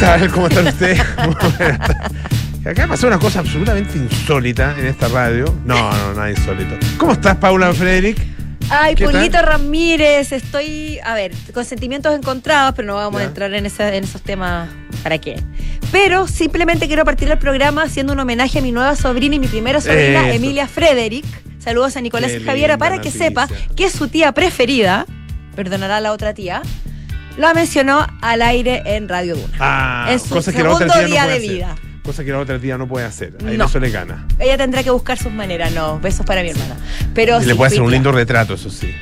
tal? ¿Cómo están ustedes? Acá pasó una cosa absolutamente insólita en esta radio. No, no, nada insólito. ¿Cómo estás, Paula Frederick? Ay, ¿Qué Pulito tal? Ramírez, estoy, a ver, con sentimientos encontrados, pero no vamos Ya. a entrar en, esa- en esos temas. ¿Para qué? Pero simplemente quiero partir el programa haciendo un homenaje a mi nueva sobrina y mi primera sobrina, Eso. Emilia Frederick. Saludos a Nicolás Qué y Javiera para que noticia. sepa que su tía preferida, perdonará a la otra tía, la mencionó al aire en Radio Duna. Ah, En su cosa que la otra segundo no día de hacer. vida. Cosa que la otra tía no puede hacer. Ahí No. eso le gana. Ella tendrá que buscar sus maneras, no. Besos para mi hermana. Pero Y le sí, puede hacer un lindo retrato, eso sí.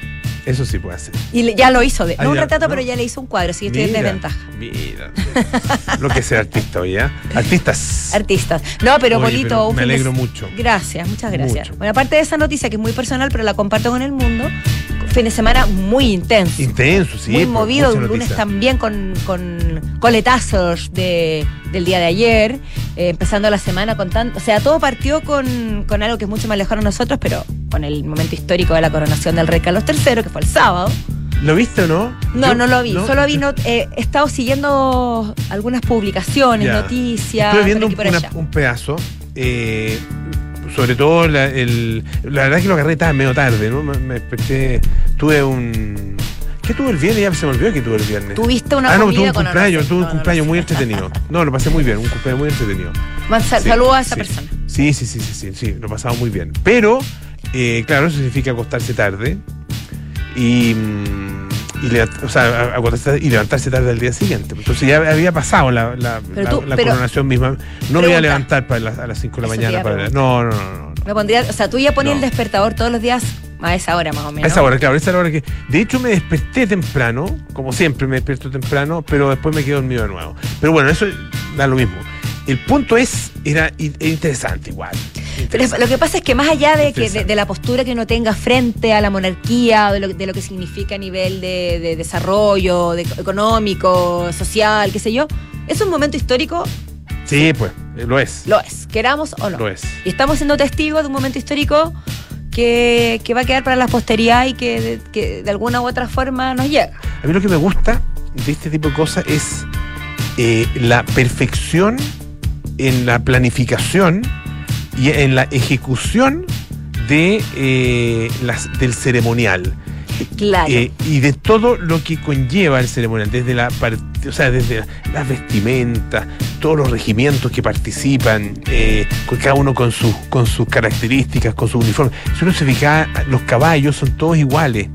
Eso sí puede hacer. Y le- ya lo hizo, de, Ah, no un retrato, ¿no? pero ya le hizo un cuadro, así que estoy en desventaja. Mira. Lo que ser artista hoy, ¿eh? Artistas. Artistas. No, pero Oye, Polito, pero un me alegro mucho. Gracias, muchas gracias. Mucho. Bueno, aparte de esa noticia que es muy personal, pero la comparto con el mundo, fin de semana muy intenso. Intenso, sí. muy movido, un lunes noticia. también con, con coletazos de, del día de ayer, eh, empezando la semana con tanto. O sea, todo partió con, con algo que es mucho más lejano a nosotros, pero con el momento histórico de la coronación del rey Carlos III, que fue el sábado. ¿Lo viste o no? No, Yo- no lo vi. Solo vi, not- eh, he estado siguiendo algunas publicaciones, noticias. Estuve viendo un, una- un pedazo. eh, sobre todo, la, el- la verdad es que lo agarré tarde, medio tarde, ¿no? Me, me desperté. Tuve un. ¿Qué tuve el viernes? Ya se me olvidó que tuve el viernes. Tuviste una ah, no, tuve un cumpleaños, tuve un No, cumpleaños no muy entretenido. No, lo pasé muy bien, un cumpleaños muy entretenido. Sí, Saludos a esa sí. persona. Sí, sí, sí, sí, sí, sí, lo pasamos muy bien. Pero, eh, claro, eso significa acostarse tarde y, mm, y, o sea, a- y levantarse tarde al día siguiente. Entonces ya había pasado la, la, Pero la- tú- la pero- coronación misma. No me voy a levantar para las- a las 5 de la iba mañana. a Para, no, no, no, no. no. Me pondría, o sea, tú ya ponías No. el despertador todos los días a esa hora más o A menos. esa hora, claro, esa es la hora que. De hecho, me desperté temprano, como siempre me despierto temprano, pero después me quedo dormido de nuevo. Pero bueno, eso da lo mismo. El punto es, era interesante igual. Pero lo que pasa es que más allá de, que, de, la postura que uno tenga frente a la monarquía, de lo, de lo que significa a nivel de, de desarrollo de- económico, social, qué sé yo, es un momento histórico, Sí, pues, eh, lo es. lo es, queramos o no. Lo es. Y estamos siendo testigos de un momento histórico que, que va a quedar para la posteridad y que de, que de alguna u otra forma nos llega. A mí lo que me gusta de este tipo de cosas es eh, la perfección en la planificación y en la ejecución de eh, las, del ceremonial. Claro. Eh, y de todo lo que conlleva el ceremonial, desde la o sea, desde las vestimentas, todos los regimientos que participan, eh, cada uno con sus con sus características, con su uniforme. Si uno se fija, los caballos son todos iguales.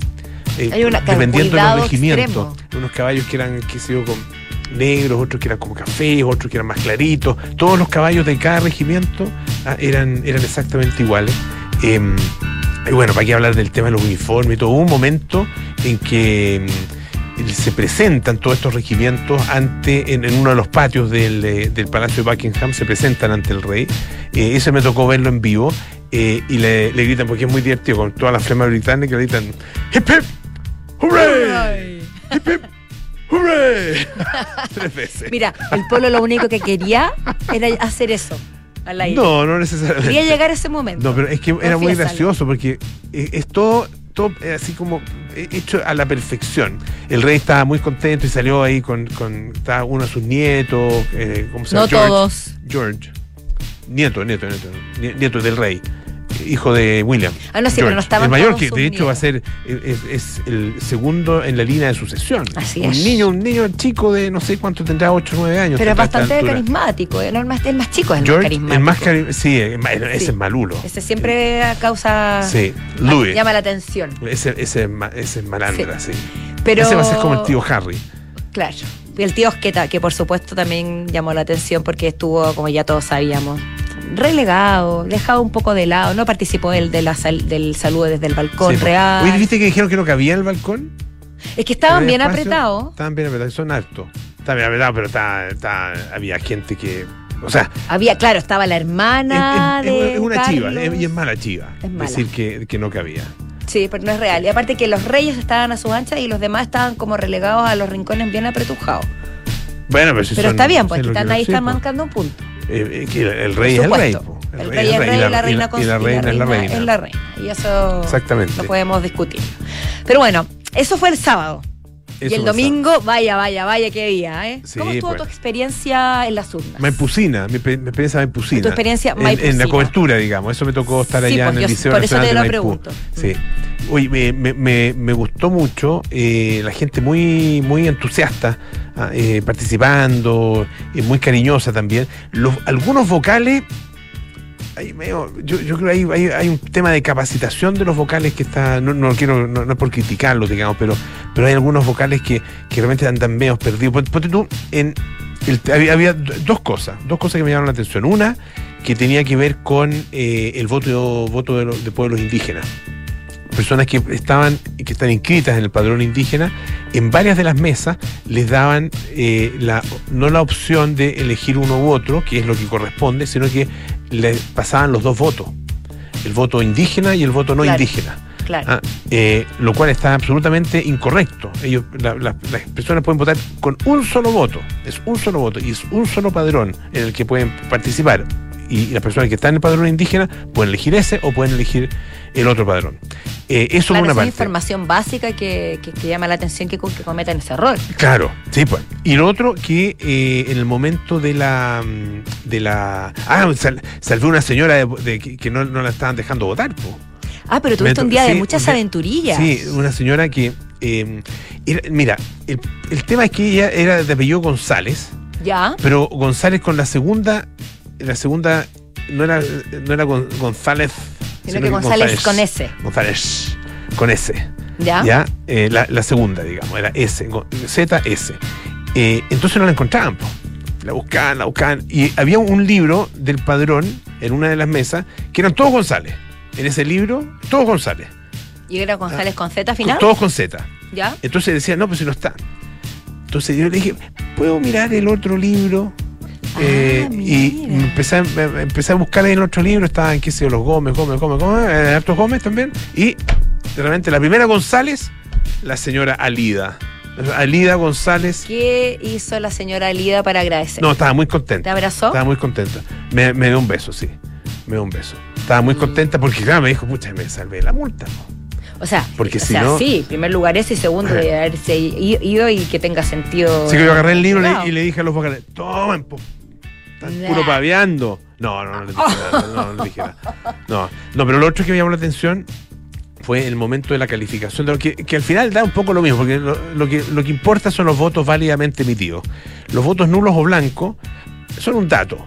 eh, Hay una- dependiendo de los regimientos. extremo. Unos caballos que eran, sé yo, con negros, otros que eran como cafés, otros que eran más claritos. Todos los caballos de cada regimiento ah, eran, eran exactamente iguales. Em, y bueno, para qué hablar del tema de los uniformes y todo. Hubo un momento en que mm, se presentan todos estos regimientos ante, en, en uno de los patios del, eh, del Palacio de Buckingham, se presentan ante el rey. Eh, eso me tocó verlo en vivo. eh, y le, le gritan, porque es muy divertido, con toda la flema británica, le gritan ¡Hip hip! ¡Hooray! ¡Hip hip! ¡Hooray! Tres veces. Mira, el pueblo lo único que quería era hacer eso al aire. No, no necesariamente. Quería llegar a ese momento. No, pero es que era muy gracioso porque es todo, todo eh, así como eh, hecho a la perfección. El rey estaba muy contento y salió ahí con, con estaba uno de sus nietos, eh, ¿cómo se llama? No George. todos. George. Nieto, nieto, nieto. nie- Nieto del rey. Hijo de William. Ah, no, sí, pero no George. estaban El mayor que de hecho va a ser es, es el segundo en la línea de sucesión. Así un es. niño, un niño chico de no sé cuánto tendrá, 8 o 9 años. Pero es bastante carismático. El más, el más chico es el George, más carismático. el más cari- sí, ese Sí. es malulo. Ese siempre causa. Sí, Louis. Llama la atención. Ese, ese, ese es malandra, sí. Pero. Ese va a ser como el tío Harry. Claro. Y el tío Osqueta, que por supuesto también llamó la atención porque estuvo, como ya todos sabíamos, relegado, dejado un poco de lado, no participó del, de la sal- del saludo desde el balcón Sí, real. Oye, ¿viste que dijeron que no cabía el balcón? es que estaban ¿No bien apretados. Estaban bien apretados, son altos. Estaban bien apretados, pero está, está- había gente que. O sea, Había, claro, estaba la hermana es- es- de es una chiva, Carlos. y es mala chiva. Es mala. Decir que, que no cabía. Sí, pero no es real. Y aparte que los reyes estaban a su ancha y los demás estaban como relegados a los rincones bien apretujados. Bueno, pero si Pero son- está bien, pues sí, lo están ahí, están pues. marcando un punto. Eh, eh, el, el rey es el rey. po. El rey es rey y la reina y la reina es la reina. es la reina. Y eso Exactamente. no podemos discutir. Pero bueno, eso fue el sábado. Y el pasaba. domingo, vaya, vaya, vaya, qué día, ¿eh? Sí, ¿Cómo estuvo pues. tu experiencia en las urnas? Maipusina, mi, mi experiencia maipusina. Tu experiencia En- la cobertura, digamos. Eso me tocó estar allá pues, en el yo- Liceo por eso te de lo Maipú. pregunto. Sí. Oye, me, me- me- me gustó mucho eh, la gente muy, muy entusiasta, ah, eh, participando, eh, muy cariñosa también. Los, algunos vocales, ahí medio- yo, creo que hay, un tema de capacitación de los vocales que está, no, quiero, no, es por criticarlos, digamos, pero, pero hay algunos vocales que, que realmente andan medio perdidos. Ponte, tú, en había, había dos cosas, dos cosas que me llamaron la atención. Una, que tenía que ver con eh, el voto, voto de pueblos indígenas personas que estaban que están inscritas en el padrón indígena en varias de las mesas les daban eh, la, no la opción de elegir uno u otro que es lo que corresponde sino que les pasaban los dos votos el voto indígena y el voto no Claro. indígena Claro. Ah, eh, lo cual está absolutamente incorrecto. Ellos, la- la- las personas pueden votar con un solo voto, es un solo voto y es un solo padrón en el que pueden participar. Y las personas que están en el padrón indígena pueden elegir ese o pueden elegir el otro padrón. Eh, eso Claro, por una es parte. información básica que, que- que llama la atención que, que cometan ese error. Claro, sí, pues. Y lo otro que eh, en el momento de la de la ah, sal- salvé una señora de, de que, no, no la estaban dejando votar, pues. Ah, pero tuviste un día de muchas día- aventurillas. Sí, una señora que. eh, era- mira, el, el tema es que ella era de apellido González, ¿Ya? pero González con la segunda. La segunda no era, no era Gon- González. Sino que González con S. González con S. ¿Ya? Ya, Eh, la, la segunda, digamos, era S, Go- Z, S. Eh, entonces no la encontraban, po. la buscaban, la buscaban. Y había un libro del padrón en una de las mesas que eran todos González. En ese libro, todos González. ¿Y era González con Z final? Todos con Z. ¿Ya? Entonces decía, no, pues si no está. Entonces yo le dije, ¿puedo mirar el otro libro? Ah, Eh, y mira. empecé, a- me- empecé a buscar en el otro libro, estaban, qué sé yo, los Gómez, Gómez, Gómez, Gómez, eh, hartos Gómez también. Y de repente la primera González, la señora Alida. Alida González. ¿Qué hizo la señora Lida para agradecer? No, estaba muy ¿Te contenta. abrazó? Estaba muy contenta. Me, me dio un beso, sí. Me dio un beso. Estaba Mm. muy contenta porque, claro, me dijo, pucha, me salvé la multa. ¿no? O sea, Porque o si sea, no- sí, en primer lugar ese y segundo de haberse ido y que tenga sentido. Así que yo agarré el libro y le dije a los vocales, tomen, po. Están Nah. puro paveando. No, no, no les dije nada. No, no les dije nada. No, no, pero lo otro que me llamó la atención fue el momento de la calificación, de lo que, que al final da un poco lo mismo, porque lo, lo que, lo que importa son los votos válidamente emitidos. Los votos nulos o blancos son un dato,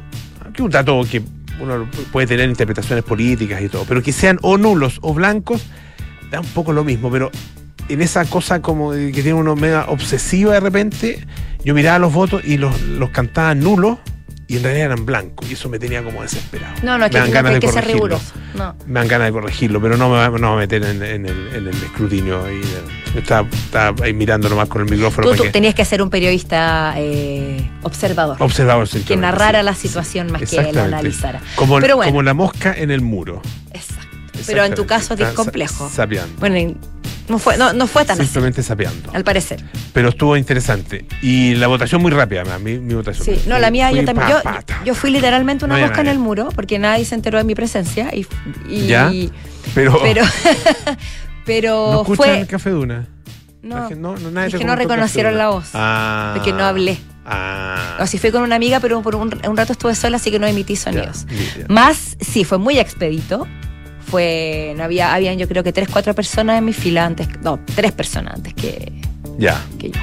que un dato que uno puede tener interpretaciones políticas y todo, pero que sean o nulos o blancos, da un poco lo mismo, pero en esa cosa como que tiene uno media obsesiva de repente, yo miraba los votos y los, los cantaban nulos y en realidad eran blancos, y eso me tenía como desesperado. No, no, es que Me dan ganas de que ser riguroso. No. Me dan ganas de corregirlo, pero no me va, no me meter en, en el, en el escrutinio. ahí. Estaba, estaba ahí mirando nomás con el micrófono. Tú, tenías que ser un periodista eh, observador. observador que simplemente, narrara sí. la situación más que la analizara. Como, Pero bueno. como la mosca en el muro. Exacto. Pero en tu caso es complejo. Sa- Sapeando. Bueno, y no fue, no, no fue tan así, Simplemente sapeando. al parecer. Pero estuvo interesante. Y la votación muy rápida, además, mi, mi votación. Sí, no, la mía fue yo también. pa, Yo, pa, ta. yo fui literalmente una No mosca en el muro porque nadie se enteró de mi presencia. Y, y- ¿Ya? Pero, Pero, ¿no pero escuchan fue. el café Duna? No, Es que no, no, nadie es que no reconocieron la voz. Ah. Porque no hablé. Ah. o si fui con una amiga, pero por un, un rato estuve sola, así que no emití sonidos. Ya. Más, sí, fue muy expedito. Fue, no había, habían yo creo que tres, cuatro personas en mi fila antes, no, tres personas antes que, Ya. que yo.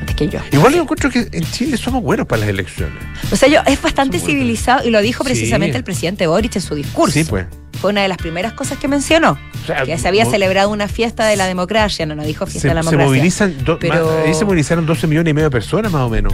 Antes que yo. Igual yo encuentro que en Chile somos buenos para las elecciones. O sea, yo, es bastante buenos. civilizado y lo dijo Sí. precisamente el presidente Boric en su discurso. Sí, pues. Fue una de las primeras cosas que mencionó. O sea, Que se había celebrado una fiesta de la democracia, no, no dijo fiesta se, de la se democracia. movilizan do- Pero- más- ahí se movilizaron 12 millones y medio de personas más o menos.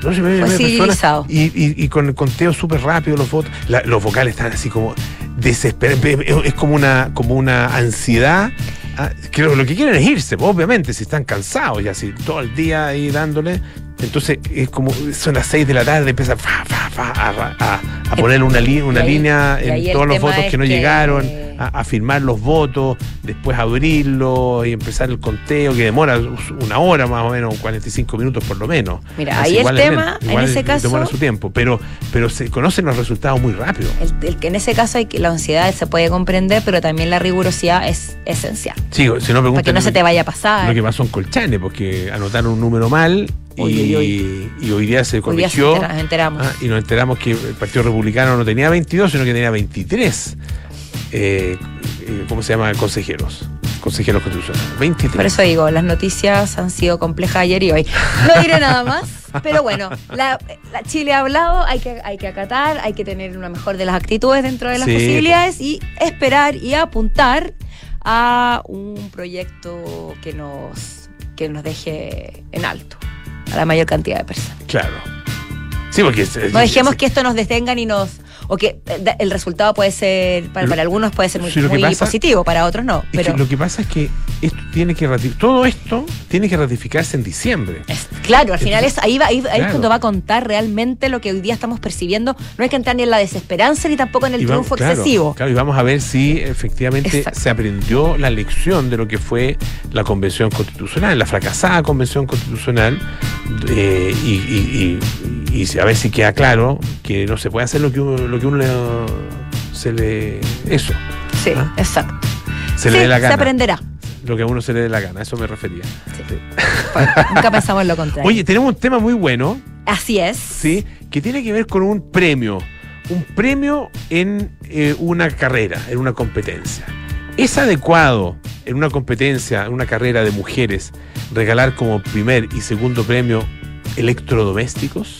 12 millones y Fue civilizado. Y, y- y con el conteo súper rápido los votos. La- los vocales están así como desesperados. Es como una, como una ansiedad. ah, que lo, lo que quieren es irse, pues, obviamente, si están cansados ya, si todo el día ahí dándole. Entonces, es como, son las 6 de la tarde, empieza fa, fa, fa, a, a, a poner una, li una ahí- línea en todos los votos que no que- llegaron, a, a firmar los votos, después abrirlos y empezar el conteo, que demora una hora más o menos, 45 minutos por lo menos. Mira, Así ahí el es tema, en ese caso- Demora su tiempo, pero, pero se conocen los resultados muy rápido. El, el que en ese caso hay que la ansiedad se puede comprender, pero también la rigurosidad es esencial. Sí, si no Para que no se te vaya a pasar. lo que pasó en Colchane, porque anotaron un número mal y, hoy día se día corrigió. nos enteramos. Ah, y nos enteramos que el Partido Republicano no tenía 22, sino que tenía 23. eh, eh, ¿Cómo se llama? Consejeros. Consejeros constitucionales. 23. Por eso digo, las noticias han sido complejas ayer y hoy. No diré nada más, pero bueno, la, la Chile ha hablado, hay que, hay que acatar, hay que tener una mejor de las actitudes dentro de las Sí, posibilidades y esperar y apuntar a un proyecto que nos, que nos deje en alto a la mayor cantidad de personas. Claro. Sí, porque. No dejemos que esto nos detengan y nos. O que eh, el resultado puede ser, para, algunos puede ser muy, sí, lo que muy pasa- positivo, para otros no. Es Pero que lo que pasa es que esto tiene que todo esto tiene que ratificarse en diciembre. Es- claro, al final es ahí, va, ahí, ahí es cuando va a contar realmente lo que hoy día estamos percibiendo. No hay que entrar ni en la desesperanza ni tampoco en el vamos- triunfo claro, excesivo. Claro, y vamos a ver si efectivamente Exacto. se aprendió la lección de lo que fue la convención constitucional, la fracasada convención constitucional, eh, y, y- y- y a ver si queda claro que no se puede hacer lo que uno, lo que uno le- se le. Eso, Sí, ¿Ah? exacto. se Sí, le dé la se gana. aprenderá. Lo que a uno se le dé la gana, eso me refería. Sí. Sí. Bueno, nunca pensamos en lo contrario. Oye, tenemos un tema muy bueno, Así es. ¿sí? Que tiene que ver con un premio. Un premio en eh, una carrera, en una competencia. ¿Es adecuado en una competencia, en una carrera de mujeres, regalar como primer y segundo premio electrodomésticos?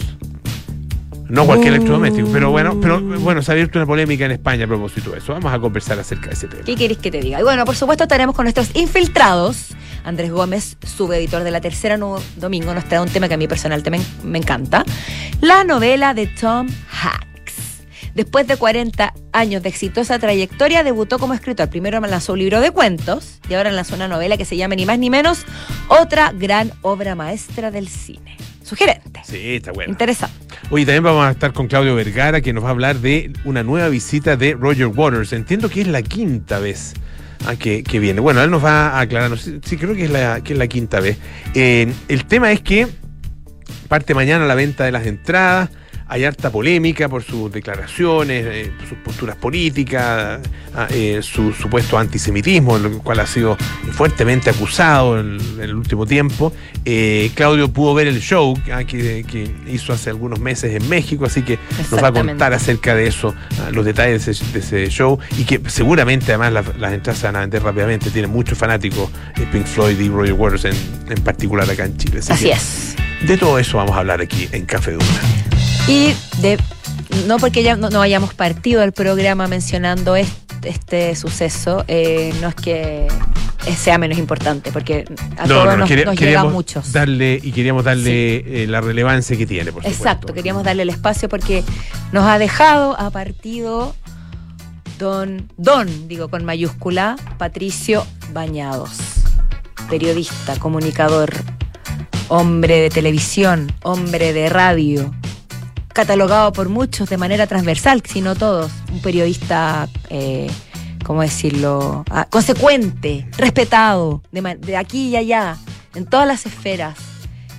No cualquier electrodoméstico, pero bueno, pero bueno, se ha abierto una polémica en España a propósito de eso. Vamos a conversar acerca de ese tema. ¿Qué queréis que te diga? Y bueno, por supuesto estaremos con nuestros infiltrados. Andrés Gómez, subeditor de La Tercera Nu- Domingo, nos trae un tema que a mí personalmente me, me encanta. La novela de Tom Hanks. Después de 40 años de exitosa trayectoria, debutó como escritor. Primero lanzó un libro de cuentos y ahora lanzó una novela que se llama ni más ni menos Otra gran obra maestra del cine. Sugerente. Sí, está bueno. Interesante. Oye, también vamos a estar con Claudio Vergara, que nos va a hablar de una nueva visita de Roger Waters. Entiendo que es la quinta vez ah, que, que viene. Bueno, él nos va a aclarar. Sí, creo que es la, que es la quinta vez. Eh, el tema es que parte mañana la venta de las entradas. Hay harta polémica por sus declaraciones, eh, sus posturas políticas, ah, eh, su supuesto antisemitismo, lo cual ha sido fuertemente acusado en, en el último tiempo. Eh, Claudio pudo ver el show ah, que, que hizo hace algunos meses en México, así que nos va a contar acerca de eso, ah, los detalles de ese, de ese show, y que seguramente además las, las entradas se van a vender rápidamente. Tiene muchos fanáticos Pink Floyd y Roger Waters en, en particular acá en Chile. Así que es. De todo eso vamos a hablar aquí en Café Duna. Y de no porque ya no, no hayamos partido el programa mencionando este, este suceso, eh, no es que sea menos importante, porque a todos nos, quería- nos llegan muchos. Darle, y queríamos darle eh, la relevancia que tiene, por Exacto, supuesto. queríamos darle el espacio porque nos ha dejado, ha partido don, don, digo con mayúscula, Patricio Bañados, periodista, comunicador, hombre de televisión, hombre de radio, catalogado por muchos de manera transversal, si no todos, un periodista, eh, ¿cómo decirlo?, Ah, consecuente, respetado, de, aquí y allá, en todas las esferas,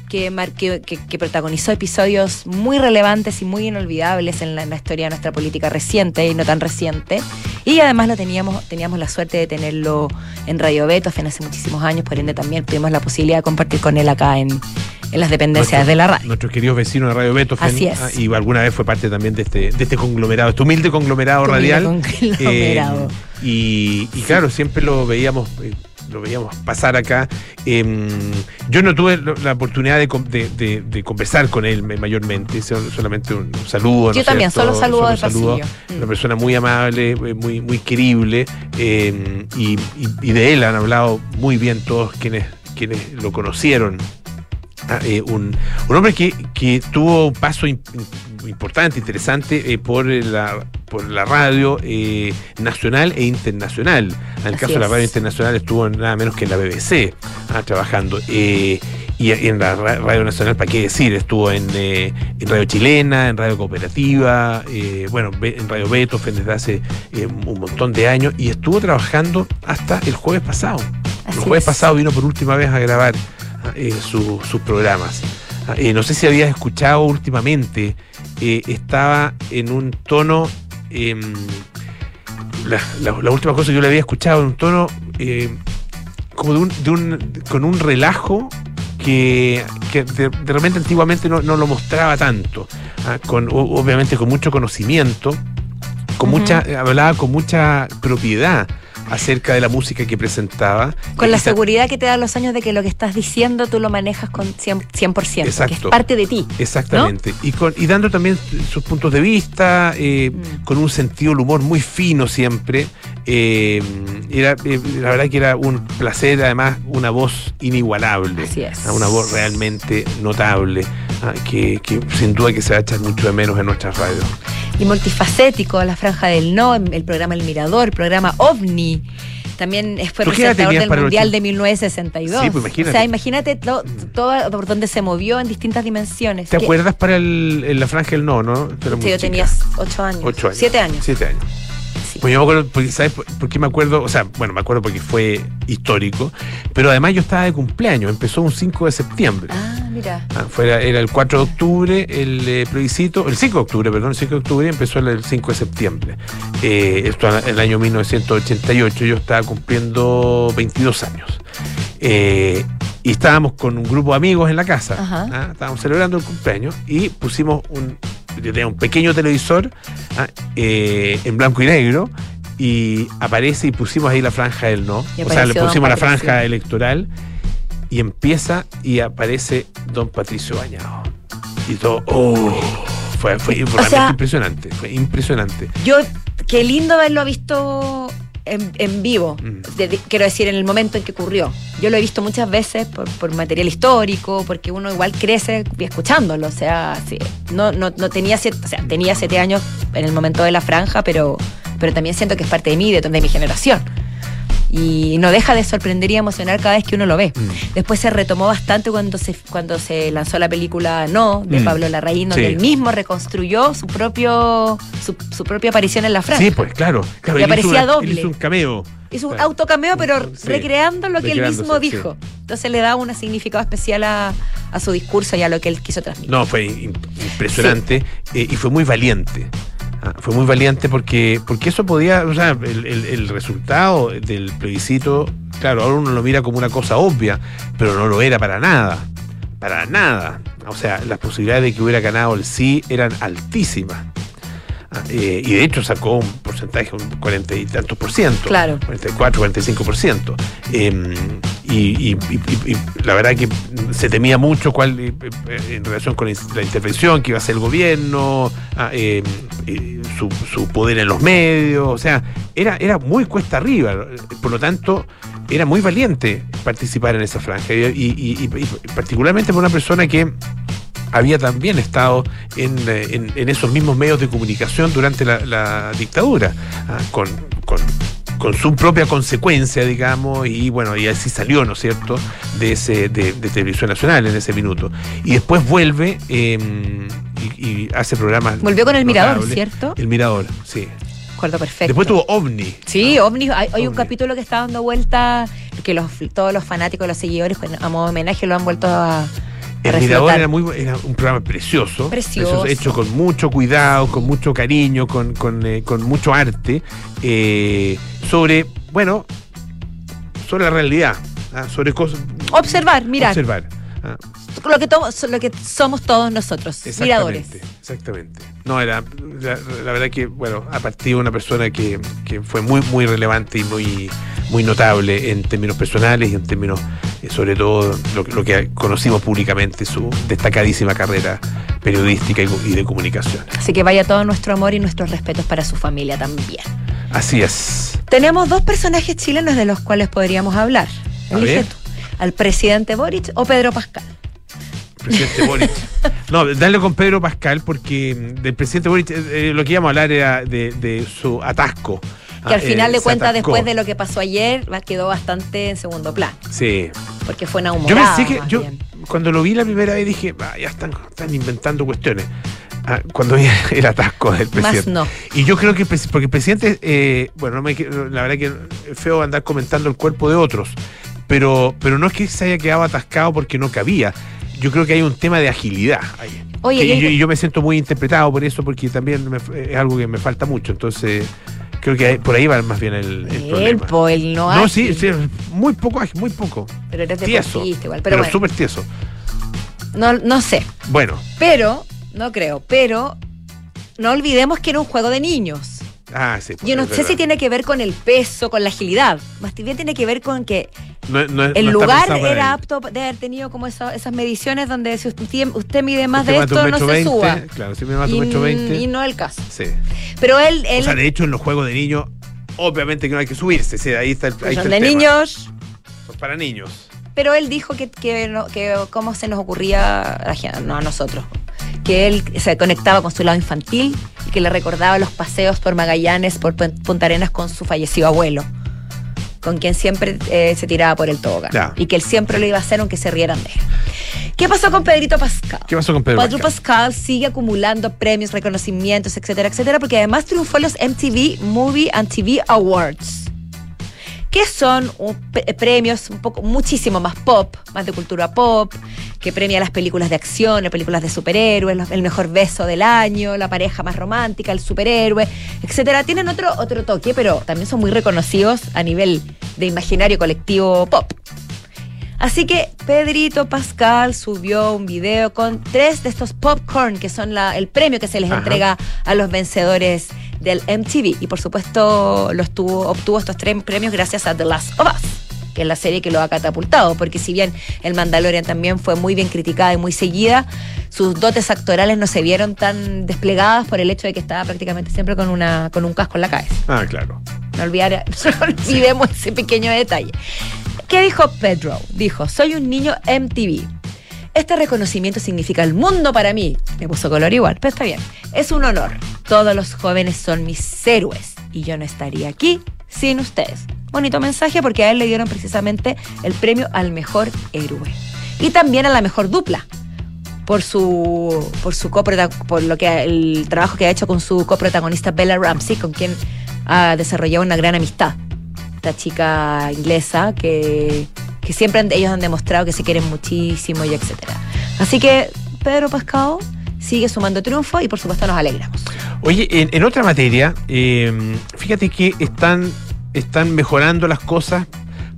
que, que, que- protagonizó episodios muy relevantes y muy inolvidables en la, en la historia de nuestra política reciente y no tan reciente. Y además lo teníamos, teníamos la suerte de tenerlo en Radio Beethoven hace muchísimos años, por ende también tuvimos la posibilidad de compartir con él acá en, en las dependencias Nuestro- de la radio. Nuestros queridos vecinos de Radio Beethoven. Así es. ah, y alguna vez fue parte también de este, de este conglomerado, este humilde conglomerado Este radial. conglomerado. Eh, y, y claro, siempre lo veíamos. eh, lo veíamos pasar acá. Em, yo no tuve la oportunidad de, de- de- de conversar con él ma- mayormente, sol- solamente un, un saludo. ¿no Yo también, cierto? solo saludo de saludo. Mm. Una persona muy amable, eh, muy, muy querible, eh, y, y- y de él han hablado muy bien todos quienes, quienes lo conocieron. Ah, eh, un, un hombre que, que tuvo un paso im- im- importante, interesante eh, por la por la radio eh, nacional e internacional. En el Así caso de la radio internacional estuvo nada menos que en la BBC ah, trabajando. Eh, y en la Radio Nacional, ¿para qué decir? Estuvo en, eh, en Radio Chilena, en Radio Cooperativa, eh, bueno, en Radio Beethoven desde hace eh, un montón de años y estuvo trabajando hasta el jueves pasado. Así el jueves es. pasado vino por última vez a grabar eh, su- sus programas. Ah, eh, no sé si habías escuchado últimamente, eh, estaba en un tono, em, la, la- la última cosa que yo le había escuchado, en un tono eh, como de un, de un- con un relajo que, que de, de repente antiguamente no, no lo mostraba tanto, ah, con, obviamente con mucho conocimiento, con mucha, hablaba con mucha propiedad acerca de la música que presentaba. Con la quizá- seguridad que te dan los años de que lo que estás diciendo tú lo manejas con 100%, 100% que es parte de ti. Exactamente. Y, con, y dando también sus puntos de vista, eh, Mm. con un sentido del humor muy fino siempre. Eh, era, eh, la verdad que era un placer, además, una voz inigualable. Así es. Una voz realmente notable, que, que sin duda que se va a echar mucho de menos en nuestras radios. Y multifacético, La Franja del No, el programa El Mirador, el programa OVNI. También fue ¿Tú qué edad presentador tenías del el Mundial de 1962. Sí, pues imagínate. O sea, imagínate to- todo por donde se movió en distintas dimensiones. ¿Te acuerdas para el, la franja del no, no? Muy Sí, yo chica. tenía ocho años. Ocho años. Siete años. Siete años. Sí. Pues yo me acuerdo, porque, ¿sabes por, qué me acuerdo? O sea, bueno, me acuerdo porque fue histórico, pero además yo estaba de cumpleaños, empezó un 5 de septiembre. Ah, mira. Ah, fuera, era el 4 de octubre el eh, plebiscito, el 5 de octubre, perdón, el 5 de octubre empezó el, el 5 de septiembre. Eh, esto en el año 1988, yo estaba cumpliendo 22 años. Eh, y estábamos con un grupo de amigos en la casa, Ajá. ah, estábamos celebrando el cumpleaños y pusimos un, yo tenía un pequeño televisor ah, eh, en blanco y negro y aparece y pusimos ahí la franja del no, o sea, le pusimos la franja electoral y empieza y aparece don Patricio Bañado. Y todo, oh, fue, fue realmente sea- impresionante, fue impresionante. Yo, qué lindo haberlo visto en, en vivo. Mm. De- de- quiero decir, en el momento en que ocurrió. Yo lo he visto muchas veces por, por material histórico, porque uno igual crece escuchándolo. O sea, sí, no, no, no tenía siete, o sea, tenía siete años en el momento de la franja, pero, pero también siento que es parte de mí, de, de mi generación. Y no deja de sorprender y emocionar cada vez que uno lo ve. Mm. Después se retomó bastante cuando se, cuando se lanzó la película No, de Mm. Pablo Larraín, donde Sí. él mismo reconstruyó su propio su, su propia aparición en la franja. Sí, pues claro. claro Y hizo aparecía doble. hizo un cameo. Hizo un Claro. autocameo, pero Sí. recreando lo que él mismo sí. dijo. Entonces le da un significado especial a, a su discurso y a lo que él quiso transmitir. No, fue im- impresionante eh, y fue muy valiente. Fue muy valiente porque, porque eso podía, o sea, el, el- el resultado del plebiscito, claro, ahora uno lo mira como una cosa obvia, pero no lo era para nada. Para nada. O sea, las posibilidades de que hubiera ganado el sí eran altísimas. Eh, y de hecho sacó un porcentaje, un cuarenta y tantos por ciento. Claro. 44, 45 por ciento. Em, y, y- y- y la verdad que se temía mucho cuál eh, eh, en relación con la intervención que iba a hacer el gobierno, ah, em, eh, su, su poder en los medios, o sea, era, era muy cuesta arriba. Por lo tanto, era muy valiente participar en esa franja. Y particularmente por una persona que había también estado en, eh, en- en esos mismos medios de comunicación durante la, la dictadura, ah, con, con- con su propia consecuencia, digamos, y bueno, y así salió, ¿no es cierto?, de ese de, de Televisión Nacional en ese minuto. Y después vuelve eh, y, y hace programas. Volvió con El Mirador. ¿cierto? El Mirador, sí. Acuerdo perfecto. Después tuvo OVNI. Sí, OVNI, hay, hay un capítulo que está dando vuelta, que los, todos los fanáticos, los seguidores, a modo de homenaje, lo han vuelto a El Mirador era, muy, era un programa precioso, Precioso. hecho con mucho cuidado, con mucho cariño, con, con, eh, con mucho arte, eh, sobre, bueno, sobre la realidad, ah, sobre cosas. Observar, mirar. Observar. ah, Lo, que lo que somos todos nosotros, miradores. Exactamente, exactamente. No, era, la, la verdad que, bueno, a partir de una persona que, que fue muy, muy relevante y muy, muy notable en términos personales y en términos, eh, sobre todo, lo, que- lo que conocimos públicamente, su destacadísima carrera periodística y, y de comunicación. Así que vaya todo nuestro amor y nuestros respetos para su familia también. Así es. Tenemos dos personajes chilenos de los cuales podríamos hablar. Elige tú. Al presidente Boric o Pedro Pascal. Presidente Boric. No, dale con Pedro Pascal, porque mm, del presidente Boric eh, eh, lo que íbamos a hablar era de, de su atasco. Que Ah, al final eh, de cuentas, después de lo que pasó ayer, quedó bastante en segundo plano. Sí. Porque fue una Yo pensé que. Yo, bien. cuando lo vi la primera vez dije, "Ah, ya están, están inventando cuestiones. Ah, cuando vi el atasco del Más presidente. no. Y yo creo que, porque el presidente, eh, bueno, no me, la verdad que es feo andar comentando el cuerpo de otros, pero, pero no es que se haya quedado atascado porque no cabía. Yo creo que hay un tema de agilidad ahí. Oye, Que y hay- yo, y yo me siento muy interpretado por eso, porque también me- es algo que me falta mucho. Entonces, creo que por ahí va más bien el, el El, problema. po, el no sí, sí, muy poco ágil, muy poco. Pero eres Tieso. deportista igual. Pero, Pero, bueno, súper tieso. no, no sé. Bueno, Pero, no creo, pero no olvidemos que era un juego de niños. Ah, sí. Yo no sé verdad. si tiene que ver con el peso, con la agilidad. Más bien tiene que ver con que No- no- el lugar era apto de haber tenido como esa- esas mediciones donde si usted, usted mide más Usted de esto, no se suba. Claro, si mata un Y, metro veinte. y no el caso. Sí. Pero él, él O sea, de hecho, en los juegos de niños, obviamente que no hay que subirse. sí, ahí está el, ahí está son el de tema. niños, Son para niños. Pero él dijo que, que, no- que cómo se nos ocurría a, no a nosotros, que él se conectaba con su lado infantil y que le recordaba los paseos por Magallanes, por Pun- Punta Arenas con su fallecido abuelo, con quien siempre eh, se tiraba por el tobogán Ya. y que él siempre lo iba a hacer aunque se rieran de él. ¿Qué pasó con Pedrito Pascal? ¿Qué pasó con Pedro Pedro Pascal? Pascal sigue acumulando premios, reconocimientos, etcétera, etcétera, porque además triunfó en los MTV Movie and TV Awards que son un- premios un poco muchísimo más pop, más de cultura pop, que premia las películas de acción, las películas de superhéroes, los- el mejor beso del año, la pareja más romántica, el superhéroe, etcétera. Tienen otro otro toque, pero también son muy reconocidos a nivel de imaginario colectivo pop. Así que Pedrito Pascal subió un video con tres de estos popcorn, que son la- el premio que se les Ajá. entrega a los vencedores del MTV. Y por supuesto tuvo, obtuvo estos tres premios gracias a The Last of Us, que es la serie que lo ha catapultado. Porque si bien El Mandalorian también fue muy bien criticada y muy seguida, sus dotes actorales no se vieron tan desplegadas por el hecho de que estaba prácticamente siempre con, una, con un casco en la cabeza. Ah, claro. No, olvidar, no olvidemos ese pequeño detalle. ¿Qué dijo Pedro? Dijo, soy un niño MTV. Este reconocimiento significa el mundo para mí. Me puso color igual, pero está bien. Es un honor. Todos los jóvenes son mis héroes y yo no estaría aquí sin ustedes. Bonito mensaje porque a él le dieron precisamente el premio al mejor héroe. Y también a la mejor dupla por su por su por lo que el trabajo que ha hecho con su coprotagonista Bella Ramsey, con quien ha desarrollado una gran amistad. Esta chica inglesa que, que siempre han- ellos han demostrado que se quieren muchísimo y etcétera. Así que Pedro Pascal sigue sumando triunfo y por supuesto nos alegramos. Oye, en, en otra materia, eh, fíjate que están, están mejorando las cosas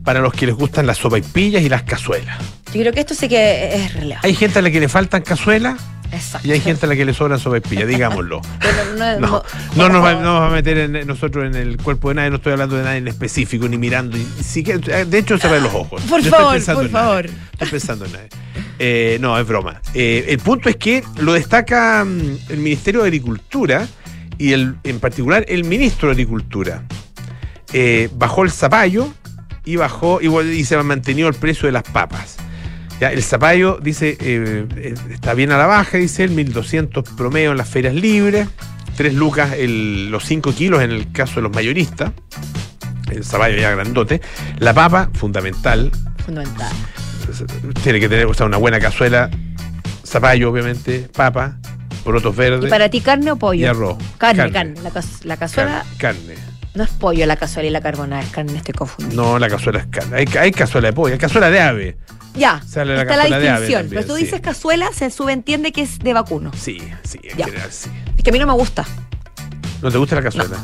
para los que les gustan las sopaipillas y las cazuelas. Yo creo que esto sí que es relevante. Hay gente a la que le faltan cazuelas Exacto. y hay gente a la que le sobran sopaipillas, digámoslo. Pero no, No, no- no nos, va- no nos va a meter en- nosotros en el cuerpo de nadie, no estoy hablando de nadie en específico, ni mirando. sí que- de hecho, cerrar los ojos. Por No estoy favor, por en nadie. favor. Estoy pensando en nadie. Eh, no, es broma. Eh, el punto es que lo destaca mm, el Ministerio de Agricultura y el, en particular el ministro de Agricultura. Eh, bajó el zapallo y bajó y se ha mantenido el precio de las papas. Ya, el zapallo dice eh, eh, está bien a la baja, dice el 1200 promedio en las ferias libres, 3 lucas el- los 5 kilos en el caso de los mayoristas. El zapallo ya grandote. La papa, fundamental, Fundamental. tiene que tener o sea, una buena cazuela, zapallo, obviamente, papa, porotos ¿Y verdes para ti carne o pollo? y arroz. Carne, carne. La, cazuela Carne. carne. no es pollo la cazuela y la carbonara, es carne, estoy confundida. No, la cazuela es carne. Hay, hay cazuela de pollo, hay cazuela de ave. Ya, Sale la está la distinción. también, pero tú sí. dices cazuela, se subentiende que es de vacuno. Sí, sí, en Ya. general sí. Es que a mí no me gusta. ¿No te gusta la cazuela?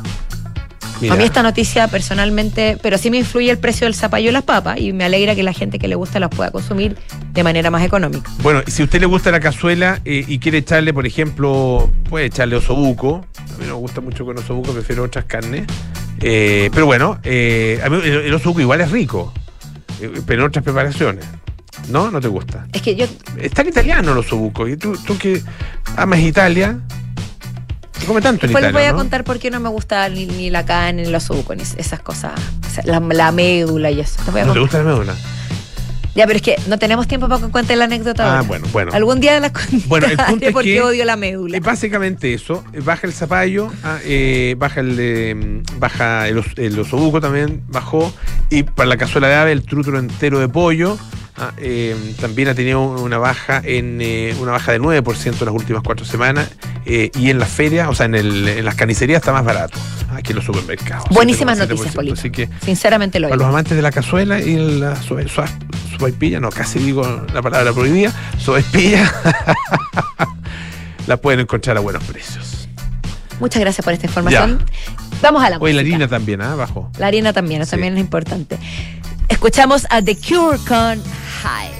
A mí esta noticia personalmente, pero sí me influye el precio del zapallo y las papas y me alegra que la gente que le gusta las pueda consumir de manera más económica. Bueno, si a usted le gusta la cazuela eh, y quiere echarle, por ejemplo, puede echarle osobuco. A mí no me gusta mucho con osobuco, prefiero otras carnes. Eh, pero bueno, eh, a mí el, el osobuco igual es rico, eh, pero en otras preparaciones. ¿No? ¿No te gusta? Es que yo, Es tan italiano el osobuco. Y tú, tú que amas Italia, se come tanto en después les voy a ¿no? contar por qué no me gusta ni, ni la carne, ni los sucos, ni esas cosas, o sea, la, la médula y eso. Les voy a ¿No te gusta la médula? Ya, pero es que no tenemos tiempo para que cuente la anécdota. Ah, ahora. bueno, bueno. Algún día la contaré Bueno, el punto es por qué que- odio la médula. Es básicamente eso, eh, baja el zapallo, ah, eh, baja el eh, baja el, os- el osobuco también, bajó, y para la cazuela de ave el trútulo entero de pollo, ah, eh, también ha tenido una baja en eh, una baja de 9% en las últimas cuatro semanas eh, y en las ferias, o sea, en, el, en las carnicerías está más barato aquí en los supermercados. Buenísimas 7%, noticias, Polito. Así que Sinceramente lo para los amantes de la cazuela y la sopaipilla, no, casi digo la palabra prohibida, sopaipilla, la pueden encontrar a buenos precios. Muchas gracias por esta información. Vamos a la Oye, la música. harina también, ¿ah? Abajo. La harina también, eso Sí. también es importante. Escuchamos a The Cure con High.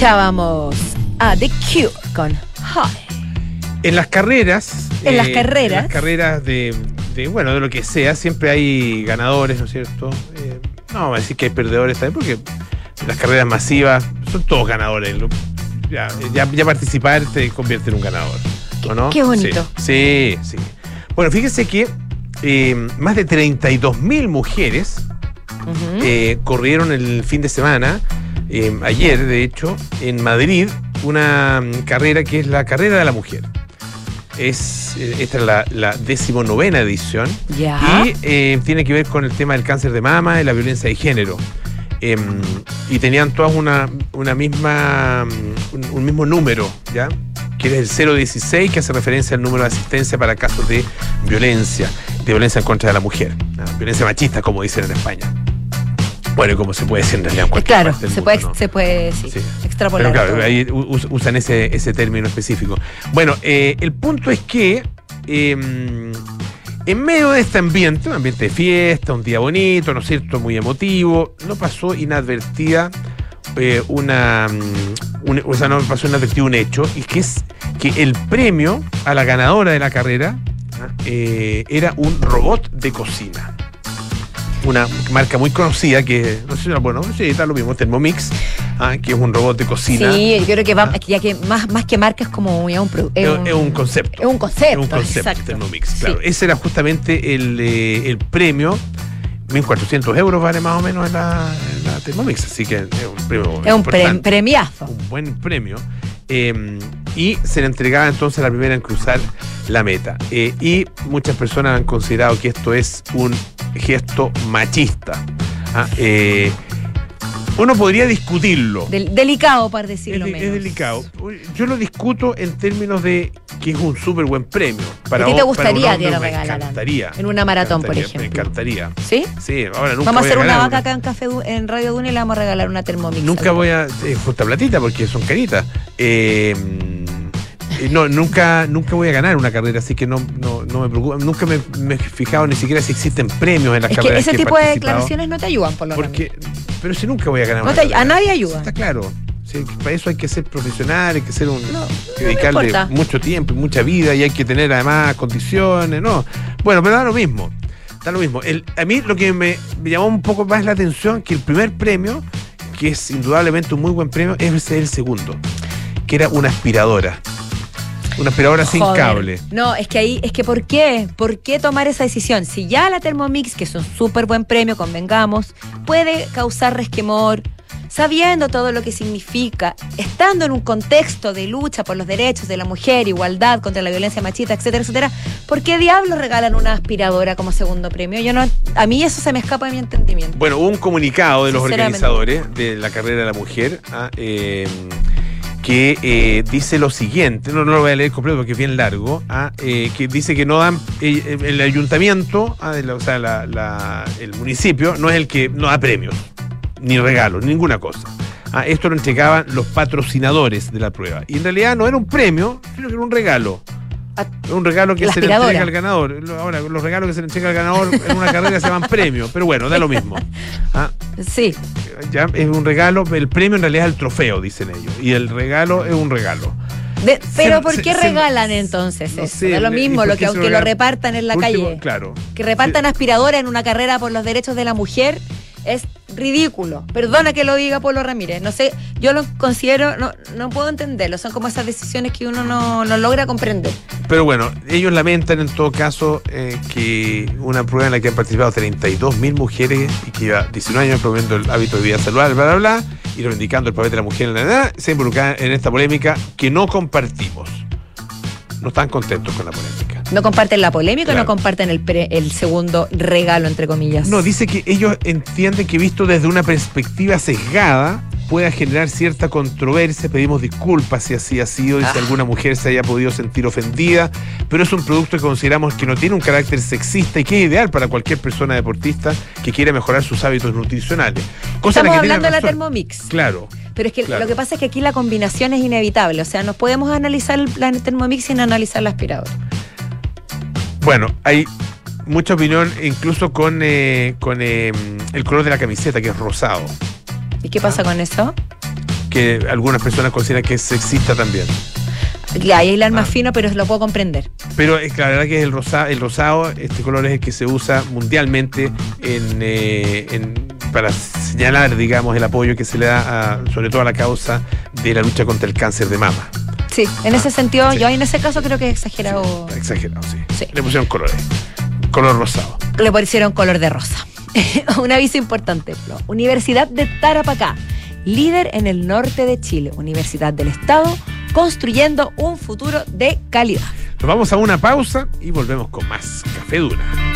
Escuchábamos a The Cure con High. En las carreras. eh, En las carreras. En las carreras de, de, bueno, de lo que sea, siempre hay ganadores, ¿no es cierto? Eh, no vamos a decir que hay perdedores también, porque las carreras masivas son todos ganadores. Ya, ya, ya participar te convierte en un ganador. ¿O no? qué bonito. Sí, sí. sí. Bueno, fíjense que eh, más de 32 mil mujeres Ujú. eh, corrieron el fin de semana, eh, ayer de hecho, en Madrid, una mm, carrera que es la carrera de la mujer. Es, eh, esta es la, la decimonovena edición y eh, tiene que ver con el tema del cáncer de mama y la violencia de género. Em, y tenían todas una, una misma, mm, un, un mismo número, ¿ya? Que es el 016, que hace referencia al número de asistencia para casos de violencia, de violencia en contra de la mujer. Violencia machista, como dicen en España. Bueno, y como se puede decir en realidad en cualquier Claro, se mundo, puede, ¿no? se puede Sí. extrapolar. Pero claro, ahí usan ese, ese término específico. Bueno, eh, el punto es que eh, En medio de este ambiente, un ambiente de fiesta, un día bonito, ¿no es cierto?, muy emotivo, no pasó inadvertida eh, una, mm, un- o sea, no pasó inadvertido un hecho, y que es que el premio a la ganadora de la carrera eh, era un robot de cocina. Una marca muy conocida que, no sé bueno, sí, está lo mismo, Thermomix, ¿ah? que es un robot de cocina. Sí, yo creo que va, ya que más, más que marca es como ya un, Es, es un concepto. Es un concepto. Es un concepto, exacto. Thermomix, Sí. claro. Ese era justamente el, eh, el premio. 1.400 euros vale más o menos la, la Thermomix, así que es un premio Es un pre- premiazo. un buen premio. Eh, y se le entregaba entonces a la primera en cruzar la meta. Eh, y muchas personas han considerado que esto es un gesto machista. Ah, eh, uno podría discutirlo. Del- delicado, para Es, decirlo de- menos. es delicado. Yo lo discuto en términos de que es un súper buen premio. Para ¿A ti te gustaría que lo me regalaran? encantaría. En una maratón, por Encantaría, Me ejemplo. encantaría. ¿Sí? Sí, ahora nunca Vamos a voy hacer una ganar vaca acá en, Café en Radio Duna y le vamos a regalar una Thermomix. Nunca voy a. Eh, justa platita porque son caritas. Eh, no, nunca, nunca voy a ganar una carrera, así que no, no, no me preocupa. Nunca me, me he fijado ni siquiera si existen premios en las Es que carreras. ese he tipo de declaraciones no te ayudan, por lo menos. Porque, pero si nunca voy a ganar No una te- a carrera. nadie ayuda. Está claro. Sí, para eso hay que ser profesional, hay que ser un No, que dedicarle mucho tiempo y mucha vida y hay que tener además condiciones, ¿no? Bueno, pero da lo mismo. Da lo mismo. El- a mí lo que me, me llamó un poco más la atención que el primer premio, que es indudablemente un muy buen premio, es el segundo, que era una aspiradora. Una aspiradora sin Joder. cable. No, es que ahí, es que ¿por qué? ¿Por qué tomar esa decisión? Si ya la Thermomix, que es un súper buen premio, convengamos, puede causar resquemor, sabiendo todo lo que significa, estando en un contexto de lucha por los derechos de la mujer, igualdad contra la violencia machista, etcétera, etcétera, ¿por qué diablos regalan una aspiradora como segundo premio? Yo no, a mí eso se me escapa de mi entendimiento. Bueno, hubo un comunicado de los organizadores de la carrera de la mujer ah, eh, que eh, dice lo siguiente, no, no lo voy a leer completo porque es bien largo, ah, eh, que dice que no dan, eh, eh, el ayuntamiento, ah, o sea, la- la- el municipio, no es el que no da premios, ni regalos, ninguna cosa. Ah, esto lo entregaban los patrocinadores de la prueba. Y en realidad no era un premio, sino que era un regalo. Ah, Un regalo que se le entrega al ganador. Ahora, los regalos que se le entrega al ganador en una carrera se llaman premio, pero bueno, da lo mismo. Ah, Sí, ya es un regalo, el premio en realidad es el trofeo, dicen ellos. Y el regalo es un regalo. De- pero Se- ¿por qué se- regalan entonces no eso? sé, Da lo ¿y mismo, lo que aunque lo repartan en la último, calle. Claro. Que repartan aspiradora en una carrera por los derechos de la mujer es ridículo. Perdona que lo diga Polo Ramírez. No sé, yo lo considero, no, no puedo entenderlo. Son como esas decisiones que uno no, no logra comprender. Pero bueno, ellos lamentan en todo caso eh, que una prueba en la que han participado 32.000 mujeres y que lleva 19 años promoviendo el hábito de vida saludable, bla, bla, bla, y reivindicando el papel de la mujer en la edad, se involucran en esta polémica que no compartimos. No están contentos con la polémica. No comparten la polémica, Claro. no comparten el, pre- el segundo regalo, entre comillas. No, dice que ellos entienden que visto desde una perspectiva sesgada pueda generar cierta controversia. Pedimos disculpas si así ha sido y si Ah. alguna mujer se haya podido sentir ofendida, pero es un producto que consideramos que no tiene un carácter sexista y que es ideal para cualquier persona deportista que quiera mejorar sus hábitos nutricionales. Cosa Estamos que hablando de la. Thermomix. Claro. Pero es que Claro. lo que pasa es que aquí la combinación es inevitable. O sea, no podemos analizar la Thermomix sin analizar la aspiradora. Bueno, hay mucha opinión incluso con, eh, con eh, el color de la camiseta, que es rosado, ¿Y qué pasa con eso? que algunas personas consideran que es sexista también. Ya, ahí el más Ah. fino, pero lo puedo comprender. Pero es que la verdad que es el rosado, el rosado, este color es el que se usa mundialmente en, eh, en- para señalar, digamos, el apoyo que se le da a- sobre todo a la causa de la lucha contra el cáncer de mama. Sí, en ese sentido, sí. yo en ese caso creo que es exagerado. Exagerado, sí. Sí. Le pusieron colores. Color rosado. Le pusieron color de rosa. Un aviso importante, Flo. Universidad de Tarapacá, líder en el norte de Chile, Universidad del Estado, construyendo un futuro de calidad. Nos vamos a una pausa y volvemos con más Café Dura.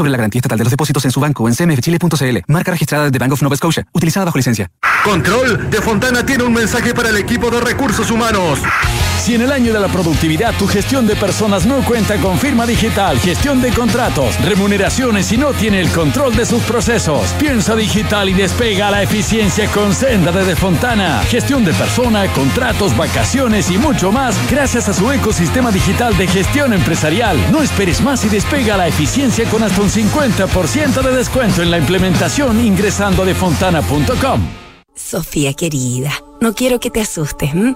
la garantía estatal de los depósitos en su banco en cmfchile.cl. Marca registrada de Bank of Nova Scotia, utilizada bajo licencia. Control de Fontana tiene un mensaje para el equipo de recursos humanos. Si en el año de la productividad tu gestión de personas no cuenta con firma digital, gestión de contratos, remuneraciones y no tiene el control de sus procesos, piensa digital y despega la eficiencia con Senda desde Fontana. Gestión de persona, contratos, vacaciones y mucho más gracias a su ecosistema digital de gestión empresarial. No esperes más y despega la eficiencia con hasta un 50% de descuento en la implementación ingresando a defontana.com. Sofía querida, no quiero que te asustes. ¿m?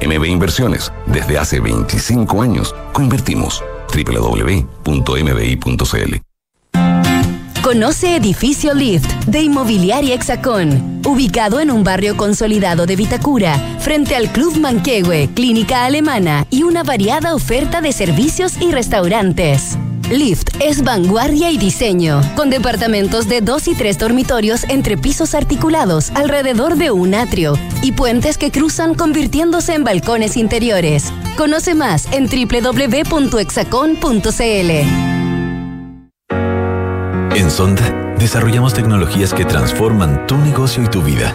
MB Inversiones, desde hace 25 años, coinvertimos. www.mbi.cl Conoce Edificio Lift de Inmobiliaria Hexacón, ubicado en un barrio consolidado de Vitacura, frente al Club Manquehue, Clínica Alemana y una variada oferta de servicios y restaurantes. Lift es vanguardia y diseño, con departamentos de dos y tres dormitorios entre pisos articulados alrededor de un atrio y puentes que cruzan convirtiéndose en balcones interiores. Conoce más en www.exacon.cl. En Sonda, desarrollamos tecnologías que transforman tu negocio y tu vida,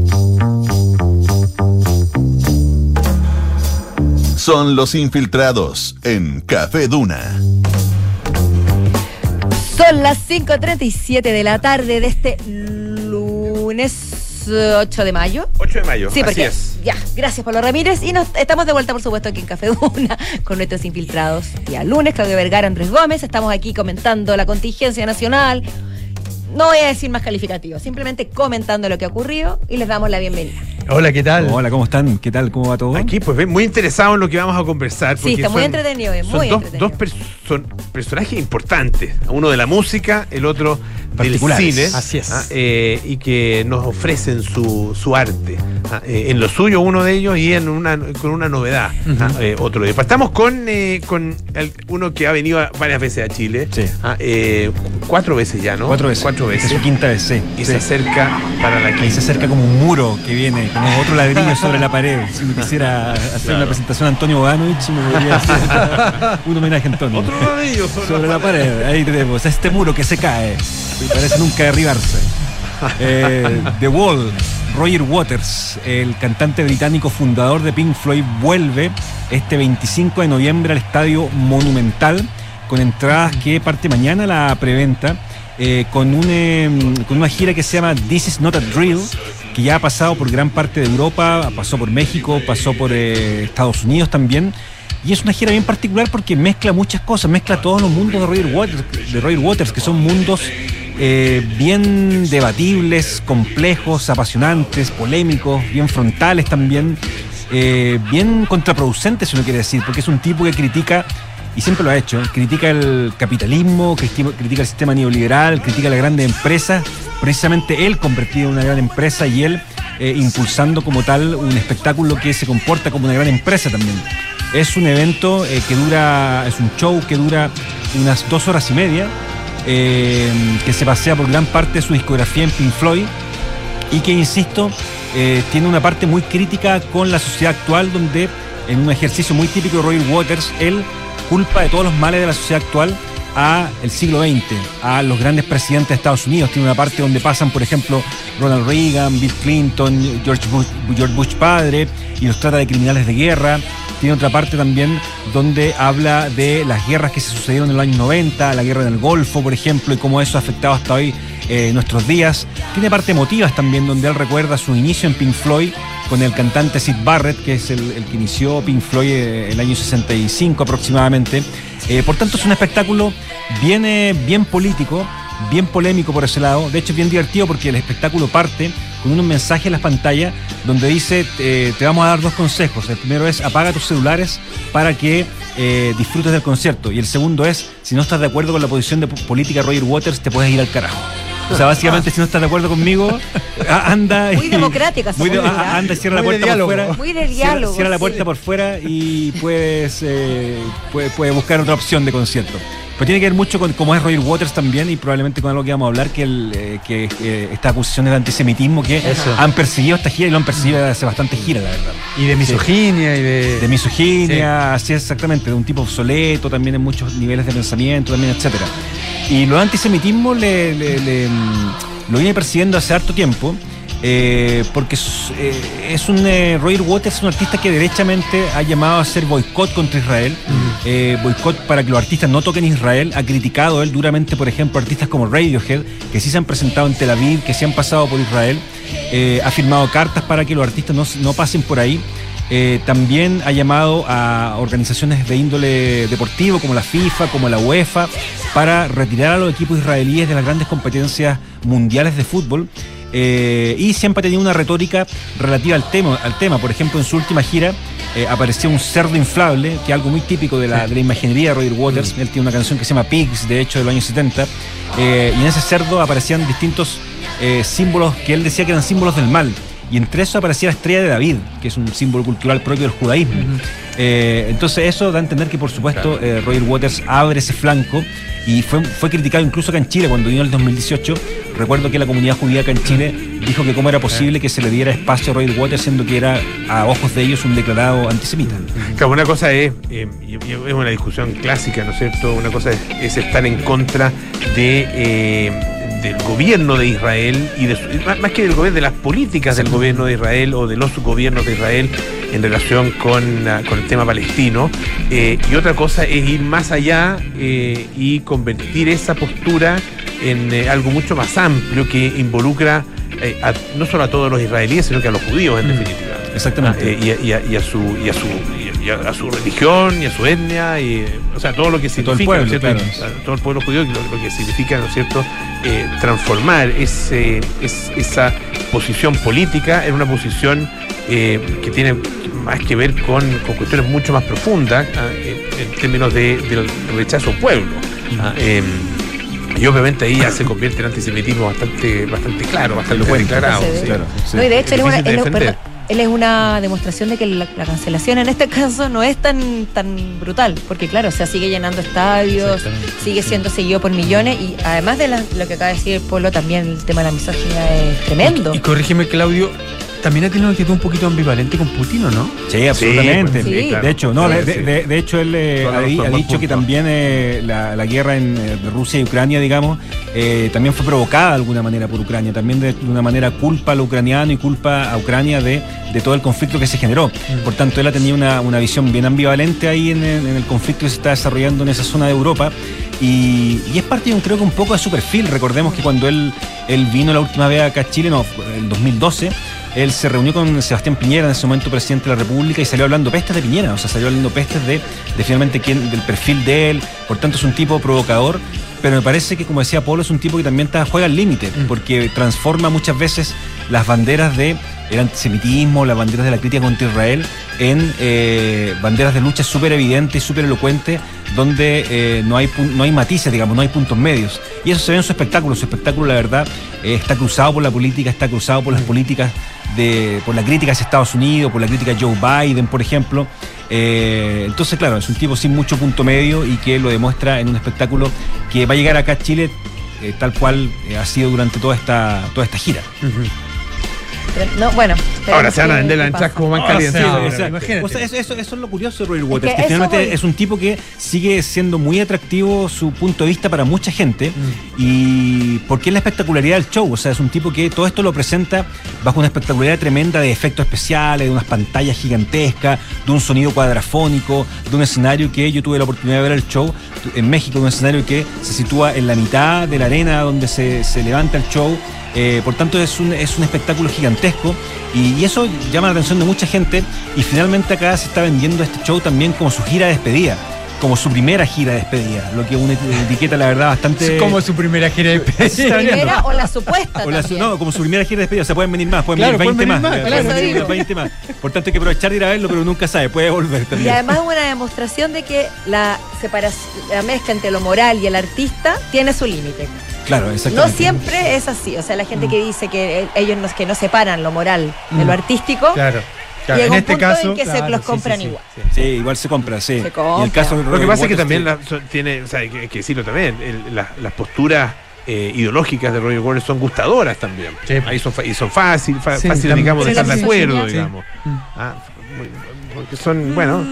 Son los infiltrados en Café Duna. Son las 5.37 de la tarde de este lunes eh, 8 de mayo. 8 de mayo, Sí, así porque es. ya, gracias Pablo Ramírez y nos estamos de vuelta por supuesto aquí en Café Duna con nuestros infiltrados. Día lunes, Claudio Vergara, Andrés Gómez, estamos aquí comentando la contingencia nacional. No voy a decir más calificativos, simplemente comentando lo que ha ocurrido y les damos la bienvenida. Hola, ¿qué tal? Hola, ¿cómo están? ¿Qué tal? ¿Cómo va todo? Aquí, pues ven, muy interesado en lo que vamos a conversar. Sí, porque está muy son- entretenido, es son muy dos, entretenido. dos pers- son personajes importantes. Uno de la música, el otro del cine. Así es. ah, eh, y que nos ofrecen su, su arte. Ah, eh, en lo suyo uno de ellos y en una, con una novedad ah, eh, otro día. Estamos con, eh, con el- uno que ha venido varias veces a Chile. ah, eh, cuatro veces ya, ¿no? Cuatro veces. Cuatro veces. Es su quinta vez, sí. Y Sí. se acerca para la quinta. Y se acerca como un muro que viene, como otro ladrillo sobre la pared. Si uno quisiera hacer Claro. una presentación a Antonio Boganovich, uno podría hacer un homenaje a Antonio. Otro ladrillo sobre, sobre la pared. Ahí tenemos este muro que se cae y parece nunca derribarse. Eh, The Wall, Roger Waters, el cantante británico fundador de Pink Floyd, vuelve este 25 de noviembre al Estadio Monumental con entradas que parte mañana la preventa. eh, con, eh, con una gira que se llama This Is Not a Drill, que ya ha pasado por gran parte de Europa, pasó por México, pasó por eh, Estados Unidos también. Y es una gira bien particular porque mezcla muchas cosas, mezcla todos los mundos de Roger Waters, de Roger Waters que son mundos eh, bien debatibles, complejos, apasionantes, polémicos, bien frontales también, eh, bien contraproducentes si uno quiere decir, porque es un tipo que critica, y siempre lo ha hecho, critica el capitalismo, critica, el sistema neoliberal, critica las grandes empresas, precisamente él convertido en una gran empresa y él eh, impulsando como tal un espectáculo que se comporta como una gran empresa también. Es un evento que dura, es un show que dura unas dos horas y media, eh, que se pasea por gran parte de su discografía en Pink Floyd y que, insisto, eh, tiene una parte muy crítica con la sociedad actual donde en un ejercicio muy típico de Roger Waters, él culpa de todos los males de la sociedad actual a el siglo XX, a los grandes presidentes de Estados Unidos. Tiene una parte donde pasan, por ejemplo, Ronald Reagan, Bill Clinton, George Bush, George Bush padre, y los trata de criminales de guerra. Tiene otra parte también donde habla de las guerras que se sucedieron en los años 90, la guerra del Golfo, por ejemplo, y cómo eso ha afectado hasta hoy eh, nuestros días. Tiene parte emotivas también, donde él recuerda su inicio en Pink Floyd con el cantante Sid Barrett, que es el, que inició Pink Floyd eh, el año 65 aproximadamente. Eh, por tanto, es un espectáculo bien, bien político, bien polémico por ese lado. De hecho, es bien divertido porque el espectáculo parte con unos mensajes en las pantallas donde dice, eh, te vamos a dar dos consejos. El primero es apaga tus celulares para que eh, disfrutes del concierto. Y el segundo es, si no estás de acuerdo con la posición de po- política de Roger Waters, te puedes ir al carajo. O sea, básicamente, si no estás de acuerdo conmigo, anda. Muy y- democrática, muy de- anda y cierra Muy la puerta por fuera. Muy de Cierra- diálogo, Cierra, la sí. puerta por fuera y puedes, eh, puede, puede buscar otra opción de concierto. Pero tiene que ver mucho con cómo es Roger Waters también y probablemente con algo que vamos a hablar, que, el, eh, que eh, estas acusaciones de antisemitismo que Eso. han perseguido esta gira y lo han perseguido hace bastante gira, la verdad. Y de misoginia y de. De misoginia, así es exactamente, de un tipo obsoleto también en muchos niveles de pensamiento, también, etcétera. Y lo de antisemitismo le, le- le, mm, lo viene persiguiendo hace harto tiempo. Eh, porque es, eh, es un eh, Roger Waters es un artista que derechamente ha llamado a hacer boicot contra Israel, eh, boicot para que los artistas no toquen Israel, ha criticado él duramente, por ejemplo, artistas como Radiohead, que sí se han presentado en Tel Aviv, que sí han pasado por Israel, eh, ha firmado cartas para que los artistas no, no pasen por ahí. También ha llamado a organizaciones de índole deportivo como la FIFA, como la UEFA, para retirar a los equipos israelíes de las grandes competencias mundiales de fútbol. Eh, y siempre ha tenido una retórica relativa al tema. Al tema. Por ejemplo, en su última gira eh, apareció un cerdo inflable, que es algo muy típico de la, de la imaginería de Roger Waters. Él tiene una canción que se llama Pigs, de hecho, de los años 70. Eh, y en ese cerdo aparecían distintos eh, símbolos que él decía que eran símbolos del mal. Y entre eso aparecía la estrella de David, que es un símbolo cultural propio del judaísmo. Eh, entonces eso da a entender que por supuesto eh, Roger Waters abre ese flanco y fue, fue criticado incluso acá en Chile cuando vino en el 2018. Recuerdo que la comunidad judía acá en Chile dijo que cómo era posible que se le diera espacio a Roger Waters siendo que era a ojos de ellos un declarado antisemita. Claro, una cosa es, eh, es una discusión clásica, ¿no es cierto? Una cosa es, es estar en contra de, eh, del gobierno de Israel y de su- más, que del gobierno, de las políticas del gobierno de Israel o de los gobiernos de Israel en relación con, ah, con el tema palestino. Eh, y otra cosa es ir más allá eh, y convertir esa postura en eh, algo mucho más amplio que involucra a- no solo a todos los israelíes, sino que a los judíos en definitiva. Exactamente. Ah, y, a, y a- y a su y a su y a, a su religión y a su etnia y o sea todo lo que todo el significa pueblo, ¿no es cierto? claro. A todo el pueblo judío lo, lo que significa no es cierto Eh, transformar ese es- esa posición política en una posición eh, que tiene más que ver con, con cuestiones mucho más profundas ah, en, términos de, del rechazo al pueblo Ah, eh, y obviamente ahí ya se convierte en antisemitismo bastante bastante claro bastante Elocuente. declarado sí. Claro, sí. No, y de hecho, es, una- él es- una demostración de que la, la cancelación en este caso no es tan, tan brutal, porque claro, o sea, sigue llenando estadios, sigue siendo seguido por millones y además de la- lo que acaba de decir el pueblo, también el tema de la misoginia es tremendo. Y corrígeme, Claudio, también ha tenido una actitud un poquito ambivalente con Putin, ¿o no? Sí, absolutamente. Sí, claro. De hecho, no, de, Sí. de- de hecho él eh, Claro, ha, dicho que también eh, la, la guerra en eh, Rusia y Ucrania, digamos, eh, también fue provocada de alguna manera por Ucrania. También de, de una manera culpa al ucraniano y culpa a Ucrania de, de todo el conflicto que se generó. Mm. Por tanto, él ha tenido una, una visión bien ambivalente ahí en el, en el conflicto que se está desarrollando en esa zona de Europa. Y, y es parte, yo creo que un poco de su perfil. Recordemos que cuando él, él vino la última vez acá a Chile, no, en 2012, él se reunió con Sebastián Piñera, en ese momento presidente de la República, y salió hablando pestes de Piñera, o sea, salió hablando pestes de, de finalmente quién, del perfil de él, por tanto es un tipo provocador, pero me parece que, como decía Polo, es un tipo que también está, juega al límite, porque transforma muchas veces las banderas de el antisemitismo, las banderas de la crítica contra Israel, en eh, banderas de lucha súper evidentes y súper elocuentes, donde eh, no, hay, no hay matices, digamos, no hay puntos medios. Y eso se ve en su espectáculo. Su espectáculo, la verdad, eh, está cruzado por la política, está cruzado por las políticas, de, por la crítica hacia Estados Unidos, por la crítica a Joe Biden, por ejemplo. Eh, entonces, claro, es un tipo sin mucho punto medio y que lo demuestra en un espectáculo que va a llegar acá a Chile tal cual ha sido durante toda esta, toda esta gira. No, bueno. Ahora se van a vender entradas pasa. como van Ah, calientes. sí, ahora, o sea, imagínate. o sea, eso, eso- eso es lo curioso de Roger Waters, que que, eso finalmente voy. es un tipo que sigue siendo muy atractivo su punto de vista para mucha gente Mm. y porque es la espectacularidad del show, o sea, es un tipo que todo esto lo presenta bajo una espectacularidad tremenda de efectos especiales, de unas pantallas gigantescas, de un sonido cuadrafónico, de un escenario que yo tuve la oportunidad de ver el show en México, un escenario que se sitúa en la mitad de la arena donde se, se levanta el show. Eh, por tanto, es un, es un espectáculo gigantesco y, y eso llama la atención de mucha gente. Y finalmente acá se está vendiendo este show también como su gira de despedida, como su primera gira de despedida, lo que una etiqueta, la verdad, bastante. Como su primera gira de. Primera o la supuesta O la- también. no, como su primera gira de despedida, o sea, pueden venir más, pueden Claro, venir 20 pueden más. venir más, pueden claro. venir Eso digo. 20 más. Por tanto, hay que aprovechar de ir a verlo, pero nunca sabe, puede volver Y también. además es una demostración de que la separación, la mezcla entre lo moral y el artista tiene su límite. Claro, No exactamente. siempre es así. O sea, la gente que dice que eh, ellos no, que no separan lo moral de lo artístico, Claro. claro. llega En un este punto caso. en que se claro, los sí, compran sí, sí, igual. sí. Sí, igual se compra, sí. Se Y el compra. caso Lo que pasa es que también la- tiene, o sea, hay que, hay que decirlo también, el- la- las posturas eh, ideológicas de Roger Waters son gustadoras también. Sí. Ahí son, y son fácil, fa- Sí, fáciles, también. digamos, de estar de acuerdo, digamos. Ah, muy- porque son, bueno,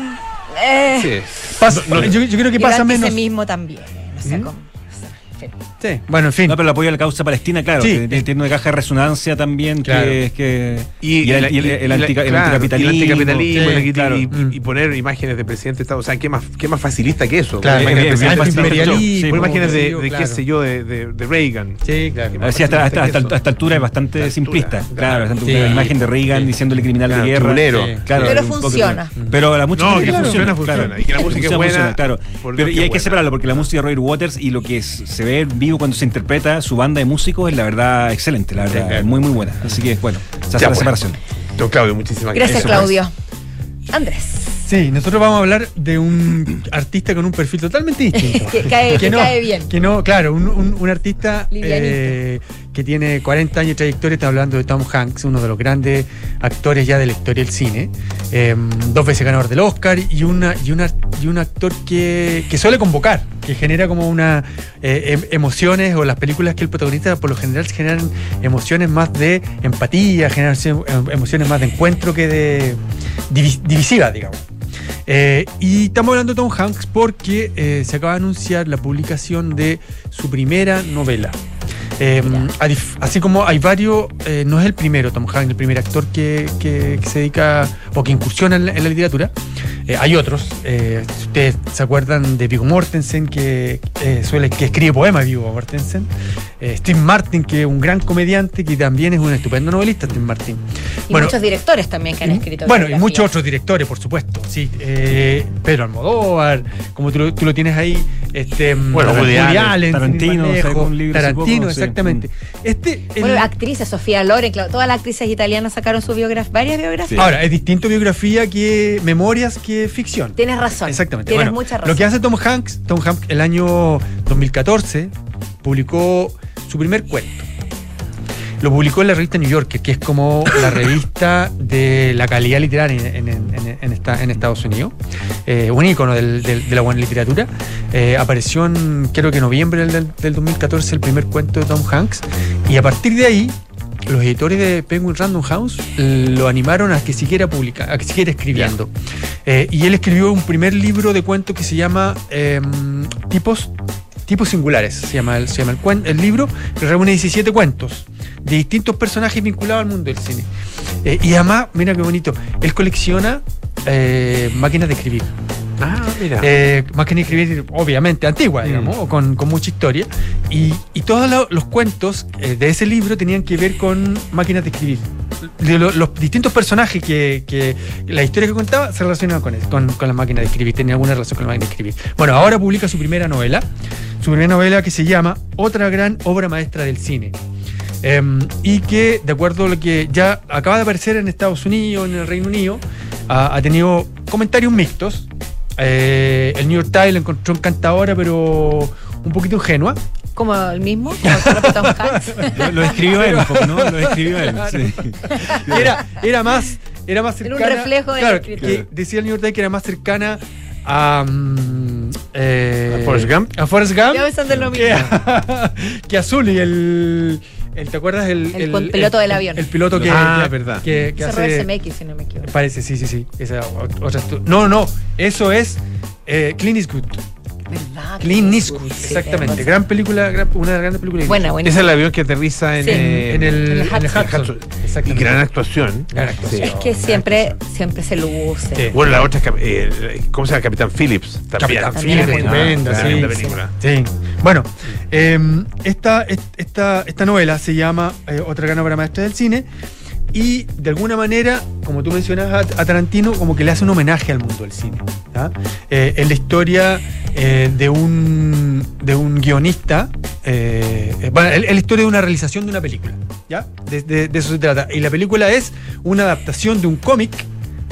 Eh, sí. Pasa- No, no, yo, yo creo que pasa el menos. antisemitismo también. O sea, como- o sea. Sí, bueno, en fin. No, pero el apoyo a la causa palestina, claro, Sí. que tiene- tiene una caja de resonancia también Claro. que es que. Y, el, y el- el antica- el claro, anticapitalismo. y el anticapitalismo, Sí, claro. y, Mm. y poner imágenes de presidente de Estado. O sea, ¿qué más, qué más facilista que eso? Claro, imágenes bien, de bien, presidente de Estado. antiimperialismo, Poner imágenes de, qué sé yo, de qué sé yo, de, de, de Reagan. Sí, claro. Qué A ver, sí, hasta, hasta, hasta, hasta altura es bastante altura, simplista. claro. Claro, bastante Sí. la imagen de Reagan Sí. diciéndole criminal Claro, de guerra. Claro, Pero funciona. Pero la música No, que funciona, funciona. Y que la música es Funciona, buena, claro. y hay que separarlo porque la música de Roger Waters y lo que se ve en vivo cuando se interpreta su banda de músicos es la verdad excelente, la verdad, claro. muy muy buena. Así que bueno, se hace Ya, la pues. separación. Don Claudio, muchísimas gracias. Gracias, Claudio. Andrés. Sí, nosotros vamos a hablar de un artista con un perfil totalmente distinto. que cae, que cae bien. Que no, claro, un, un- un artista eh, que tiene 40 años de trayectoria, está hablando de Tom Hanks, uno de los grandes actores ya de la historia del cine. Eh, dos veces ganador del Oscar y, un actor que, suele convocar, que genera como una eh, em- emociones, o las películas que él protagoniza por lo general generan emociones más de empatía, generan em- emociones más de encuentro que de divis- divisivas, digamos. Eh, y estamos hablando de Tom Hanks porque eh, se acaba de anunciar la publicación de su primera novela. Eh, dif- así como hay varios, eh, no es el primero Tom Hanks, el primer actor que, que- que se dedica o que incursiona en la, en la literatura. Eh, hay otros. eh, si ustedes se acuerdan de Viggo Mortensen, que, eh, suele, que escribe poemas, Viggo Mortensen. Eh, Steve Martin, que es un gran comediante, que también es un estupendo novelista, Steve Martin. Y muchos directores también que han escrito. Bueno, y muchos otros directores, por supuesto. Sí, eh, Pedro Almodóvar, como tú, lo- tú lo tienes ahí, este, Bueno, Woody Allen, Tarantino, Tarantino. Exactamente. Este, el- Bueno, actrices, Sofía Loren, claro, todas las actrices italianas sacaron su biografía, varias biografías. Ahora, es distinto biografía que memorias que ficción. Tienes razón. Exactamente. Tienes Bueno, mucha razón. Lo que hace Tom Hanks, Tom Hanks el año 2014 publicó su primer cuento. Lo publicó en la revista New Yorker, que es como la revista de la calidad literaria en, en- en- en esta- en Estados Unidos. Eh, un ícono del- del- de la buena literatura. Eh, apareció en, creo que noviembre del, del 2014, el primer cuento de Tom Hanks. Y a partir de ahí, los editores de Penguin Random House lo animaron a que siguiera publica, a que siguiera escribiendo. Eh, y él escribió un primer libro de cuentos que se llama em, Tipos Tipos Singulares, se llama, el, se llama el, cuen- el libro, que reúne 17 cuentos de distintos personajes vinculados al mundo del cine. Eh, y además, mira qué bonito, él colecciona eh, máquinas de escribir. Mira. Eh, máquinas de escribir, obviamente, antiguas, digamos, o con, con mucha historia. Y, y todos lo- los cuentos eh, de ese libro tenían que ver con máquinas de escribir. De lo- los distintos personajes que, que la historia que contaba se relacionaban con, eso, con, con las máquinas de escribir, tenía alguna relación con la máquina de escribir. Bueno, ahora publica su primera novela, su primera novela que se llama Otra gran obra maestra del cine. Em, y que, de acuerdo a lo que ya acaba de aparecer en Estados Unidos, en el Reino Unido, ha, ha tenido comentarios mixtos. Eh, el New York Times la encontró encantadora, pero un poquito ingenua. Como el mismo, como. Lo, lo escribió él un poco, ¿no? Lo escribió él. sí. Era, era más, era más Era un cercana. reflejo de la claro, que decía el New York Times que era más cercana a. mm, eh, ¿A Forrest Gump? A Forrest Gump. Ya lo que, mismo. a, que a Zully, el, el- ¿Te acuerdas? El, El piloto del avión. El, piloto que. Ah, que- verdad. Que, que hace- Robert Zemeckis, si no me equivoco. Parece, sí, sí, sí. Esa ot- otra no, no. Eso es eh, Clint Eastwood. ¿Verdad? Clint Eastwood, Sí, exactamente. Gran película, gran- una de las grandes películas. Buena, buena. Ese es el avión que aterriza en, Sí. eh, En el, En el en el Hudson. Hudson. Y Exactamente. gran actuación. Gran actuación. Es que siempre, siempre se luce. Sí. Bueno, la otra es, eh, ¿cómo se llama? Capitán Phillips. También. Capitán También Phillips, tremenda, sí, Tremenda sí. película. Sí. Bueno, eh, esta, est- esta, esta novela se llama eh, Otra gran obra maestra del cine y de alguna manera, como tú mencionas a, Tarantino, como que le hace un homenaje al mundo del cine. Eh, es la historia eh, de, un, de un guionista, eh, eh, bueno, es la historia de una realización de una película. ¿ya? De- de eso se trata. Y la película es una adaptación de un cómic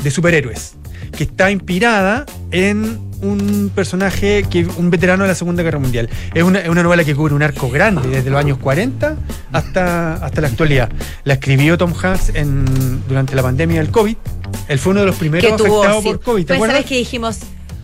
de superhéroes que está inspirada en un personaje, que un veterano de la Segunda Guerra Mundial. Es una, es una novela que cubre un arco grande, desde los años 40 hasta, hasta la actualidad. La escribió Tom Hanks en, durante la pandemia del COVID. Él fue uno de los primeros que tuvo, afectados sí. por COVID. ¿Te acuerdas? ¿sabes que dijimos?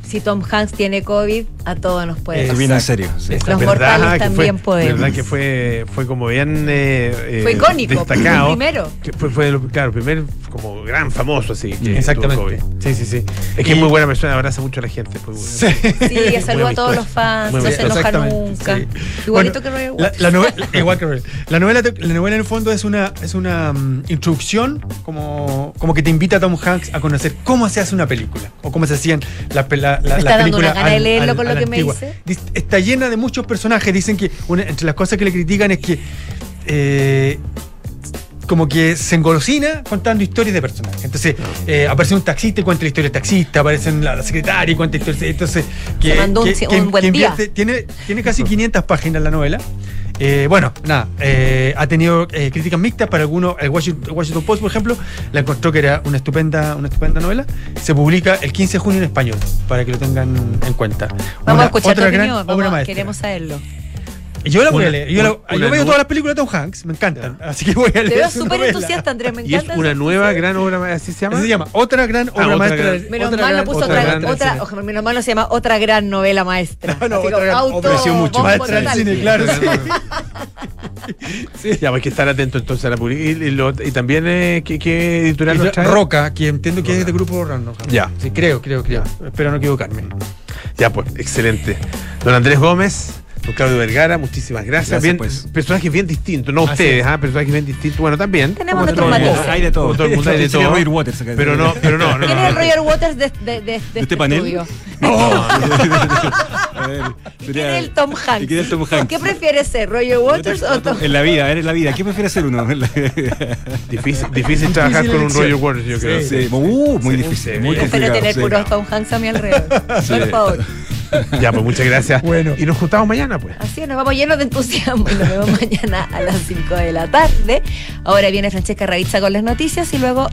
Si Tom Hanks tiene COVID, a todos nos puede Eh, pasar. Viene en serio. sí. Los ¿Verdad mortales también fue, podemos. verdad que fue, fue como bien eh, eh, Fue icónico, destacado. el primero. Que fue, claro, el primer como gran famoso así. que Exactamente. COVID. Sí, sí, sí. Es que Y- es muy buena persona, abraza mucho a la gente. buena. Sí, saluda a todos los fans, Muy no se enoja nunca. sí. Igualito Bueno, que Roger La, la novela, igual que Roger. la novela, la novela en el fondo es una, es una mm, introducción como, como que te invita a Tom Hanks a conocer cómo se hace una película o cómo se hacían la, pe- la, la, Me la está dando película una gana de al- leerlo al- con lo a la que me antigua. dice. Dis- Está llena de muchos personajes. Dicen que una- entre las cosas que le critican es que eh, como que se engolosina contando historias de personajes. Entonces, eh, aparece un taxista y cuenta la historia del taxista, aparece la, la secretaria y cuenta historias. Entonces, que, Se mandó un que- que- buen que día. invierte- tiene, tiene casi 500 páginas la novela. Eh, bueno, nada, eh, ha tenido eh, críticas mixtas para algunos. El Washington, Post, por ejemplo, la encontró que era una estupenda, una estupenda novela. Se publica el 15 de junio en español, para que lo tengan en cuenta. Vamos Una- a escuchar tu gran opinión, vamos- queremos saberlo. Yo la voy a Una- leer. Yo, la- yo veo todas las películas de Tom Hanks, me encantan. Así que voy a Te leer. veo su súper entusiasta, Andrés, me Y es encanta. una nueva gran obra, ma- ¿así se llama? Así se llama. Otra gran obra otra maestra. gran- Menos otra mal no puso otra otra, gran otra, ojo, menos mal no se llama otra gran novela maestra. No, no, Así otra como gran- auto, mucho. Maestra del cine, claro. Ya, pues hay que estar atento entonces a la publicación. Y, y y también, eh, ¿qué, qué editorial nos trae? Roca, que entiendo que es de grupo Random. Ya. Sí, creo, creo, creo. Espero no equivocarme. Ya, pues, excelente. Don Andrés Gómez, don Claudio Vergara, muchísimas gracias. Gracias, bien, pues. Personajes bien distintos, no Así ustedes, es. ¿ah? personajes bien distintos. Bueno, también. Tenemos nuestros todo el. Hay de todo. Todo el mundo hay de todo. Roger Waters acá. Pero no, pero no, no. ¿Quién no, es no. Roger Waters de, de, de, de este panel? estudio? A ver, ¿Quién es el Tom Hanks? ¿Y quién es Tom Hanks? ¿Qué prefieres ser, Roger Waters o Tom En la vida, en la vida. ¿Qué prefiere hacer uno? Difícil, difícil trabajar con un. Roger Waters, yo creo. Sí, uh, muy Sí, difícil, muy complicado. tener puros Tom Hanks a mi alrededor. Por favor. Ya, pues muchas gracias. Bueno. Y nos juntamos mañana, pues. Así es, nos vamos llenos de entusiasmo y nos vemos mañana a las 5 de la tarde. Ahora viene Francesca Ravizza con las noticias y luego